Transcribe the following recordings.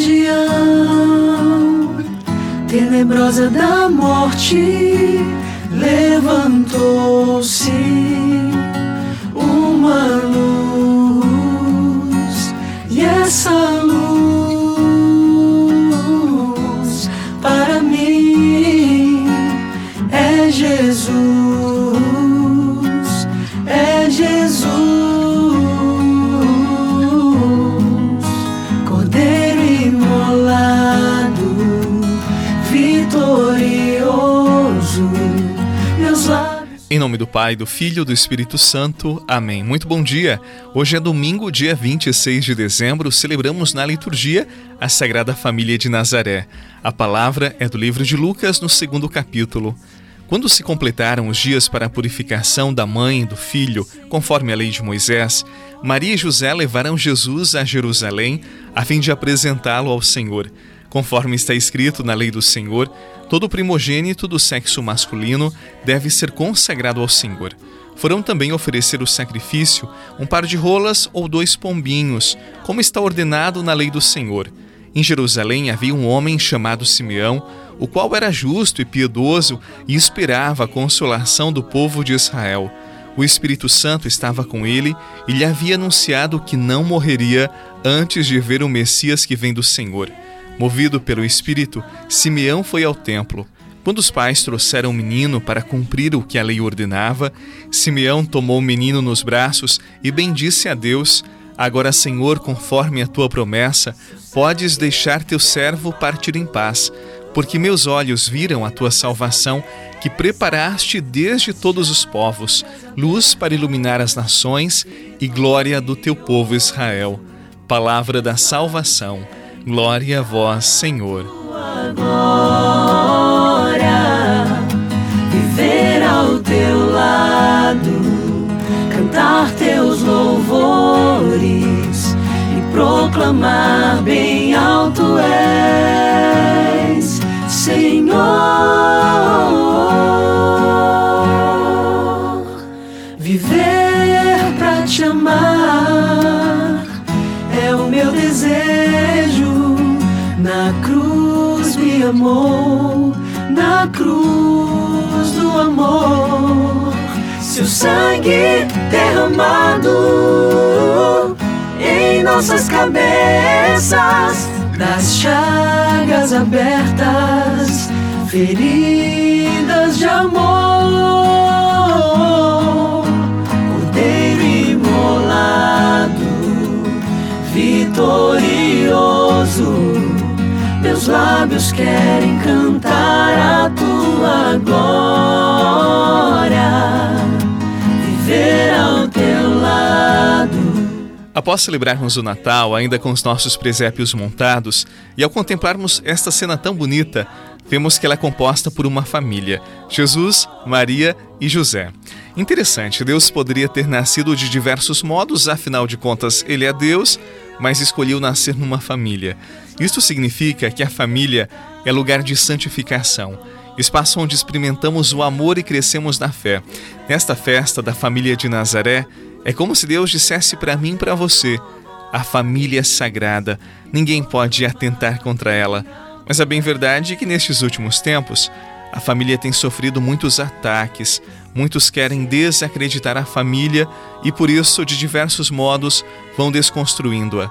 região tenebrosa da morte levantou-se uma nome do Pai, do Filho e do Espírito Santo. Amém. Muito bom dia. Hoje é domingo, dia 26 de dezembro. Celebramos na liturgia a Sagrada Família de Nazaré. A palavra é do livro de Lucas, no segundo capítulo. Quando se completaram os dias para a purificação da mãe e do filho, conforme a lei de Moisés, Maria e José levaram Jesus a Jerusalém a fim de apresentá-lo ao Senhor. Conforme está escrito na lei do Senhor, todo primogênito do sexo masculino deve ser consagrado ao Senhor. Foram também oferecer o sacrifício um par de rolas ou dois pombinhos, como está ordenado na lei do Senhor. Em Jerusalém havia um homem chamado Simeão, o qual era justo e piedoso e esperava a consolação do povo de Israel. O Espírito Santo estava com ele e lhe havia anunciado que não morreria antes de ver o Messias que vem do Senhor. Movido pelo Espírito, Simeão foi ao templo. Quando os pais trouxeram o menino para cumprir o que a lei ordenava, Simeão tomou o menino nos braços e bendisse a Deus. Agora, Senhor, conforme a tua promessa, podes deixar teu servo partir em paz, porque meus olhos viram a tua salvação, que preparaste desde todos os povos, luz para iluminar as nações e glória do teu povo Israel. Palavra da salvação. Glória a vós, Senhor. Agora, viver ao teu lado, cantar teus louvores e proclamar bem alto és, Senhor. Viver pra te amar amou, na cruz do amor, seu sangue derramado em nossas cabeças, das chagas abertas, feridas de amor, Após celebrarmos o Natal, ainda com os nossos presépios montados, e ao contemplarmos esta cena tão bonita, vemos que ela é composta por uma família: Jesus, Maria e José. Interessante, Deus poderia ter nascido de diversos modos, afinal de contas, ele é Deus, mas escolheu nascer numa família. Isto significa que a família é lugar de santificação, espaço onde experimentamos o amor e crescemos na fé. Nesta festa da família de Nazaré, é como se Deus dissesse para mim e para você: a família é sagrada, ninguém pode atentar contra ela. Mas é bem verdade que nestes últimos tempos, a família tem sofrido muitos ataques, muitos querem desacreditar a família e por isso, de diversos modos, vão desconstruindo-a.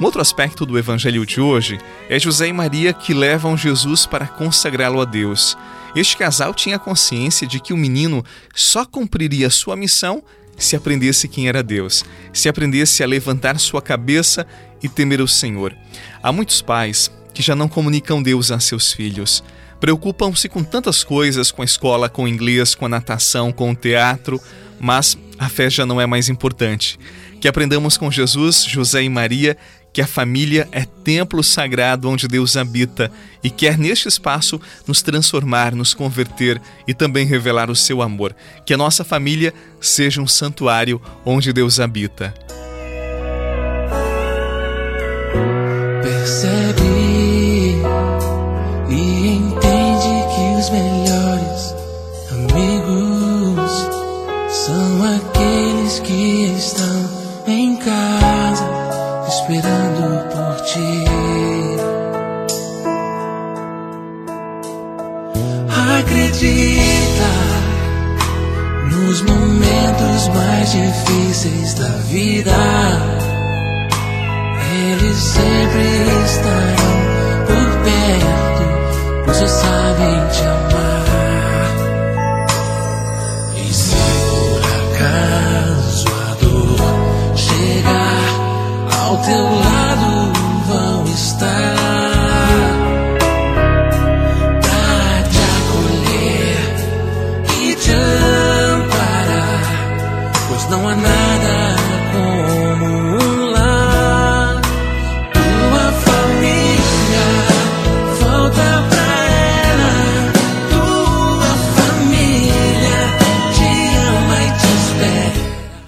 Um outro aspecto do evangelho de hoje é José e Maria que levam Jesus para consagrá-lo a Deus. Este casal tinha consciência de que o menino só cumpriria sua missão se aprendesse quem era Deus, se aprendesse a levantar sua cabeça e temer o Senhor. Há muitos pais que já não comunicam Deus a seus filhos. Preocupam-se com tantas coisas, com a escola, com o inglês, com a natação, com o teatro, mas a fé já não é mais importante. Que aprendamos com Jesus, José e Maria que a família é templo sagrado onde Deus habita e quer neste espaço nos transformar, nos converter e também revelar o seu amor. Que a nossa família seja um santuário onde Deus habita. esperando por ti. Acredita nos momentos mais difíceis da vida, eles sempre estarão por perto.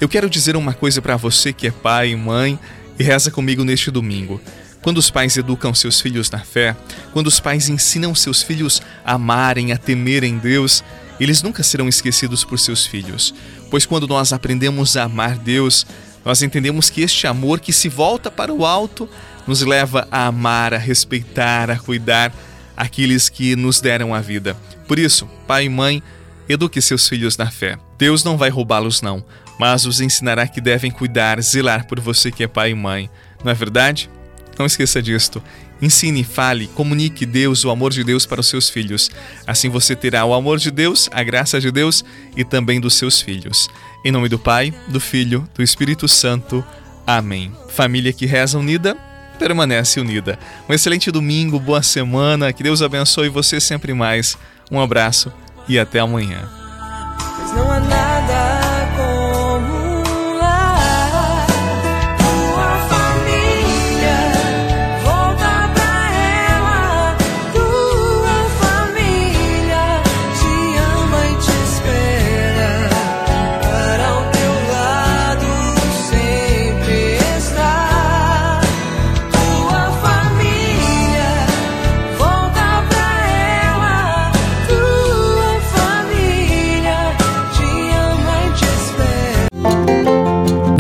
Eu quero dizer uma coisa para você que é pai e mãe e reza comigo neste domingo. Quando os pais educam seus filhos na fé, quando os pais ensinam seus filhos a amarem, a temerem Deus, eles nunca serão esquecidos por seus filhos. Pois quando nós aprendemos a amar Deus, nós entendemos que este amor que se volta para o alto nos leva a amar, a respeitar, a cuidar aqueles que nos deram a vida. Por isso, pai e mãe, eduque seus filhos na fé. Deus não vai roubá-los, não, mas os ensinará que devem cuidar, zelar por você que é pai e mãe. Não é verdade? Não esqueça disto. Ensine, fale, comunique Deus, o amor de Deus para os seus filhos. Assim você terá o amor de Deus, a graça de Deus e também dos seus filhos. Em nome do Pai, do Filho, do Espírito Santo. Amém. Família que reza unida, permanece unida. Um excelente domingo, boa semana, que Deus abençoe você sempre mais. Um abraço e até amanhã.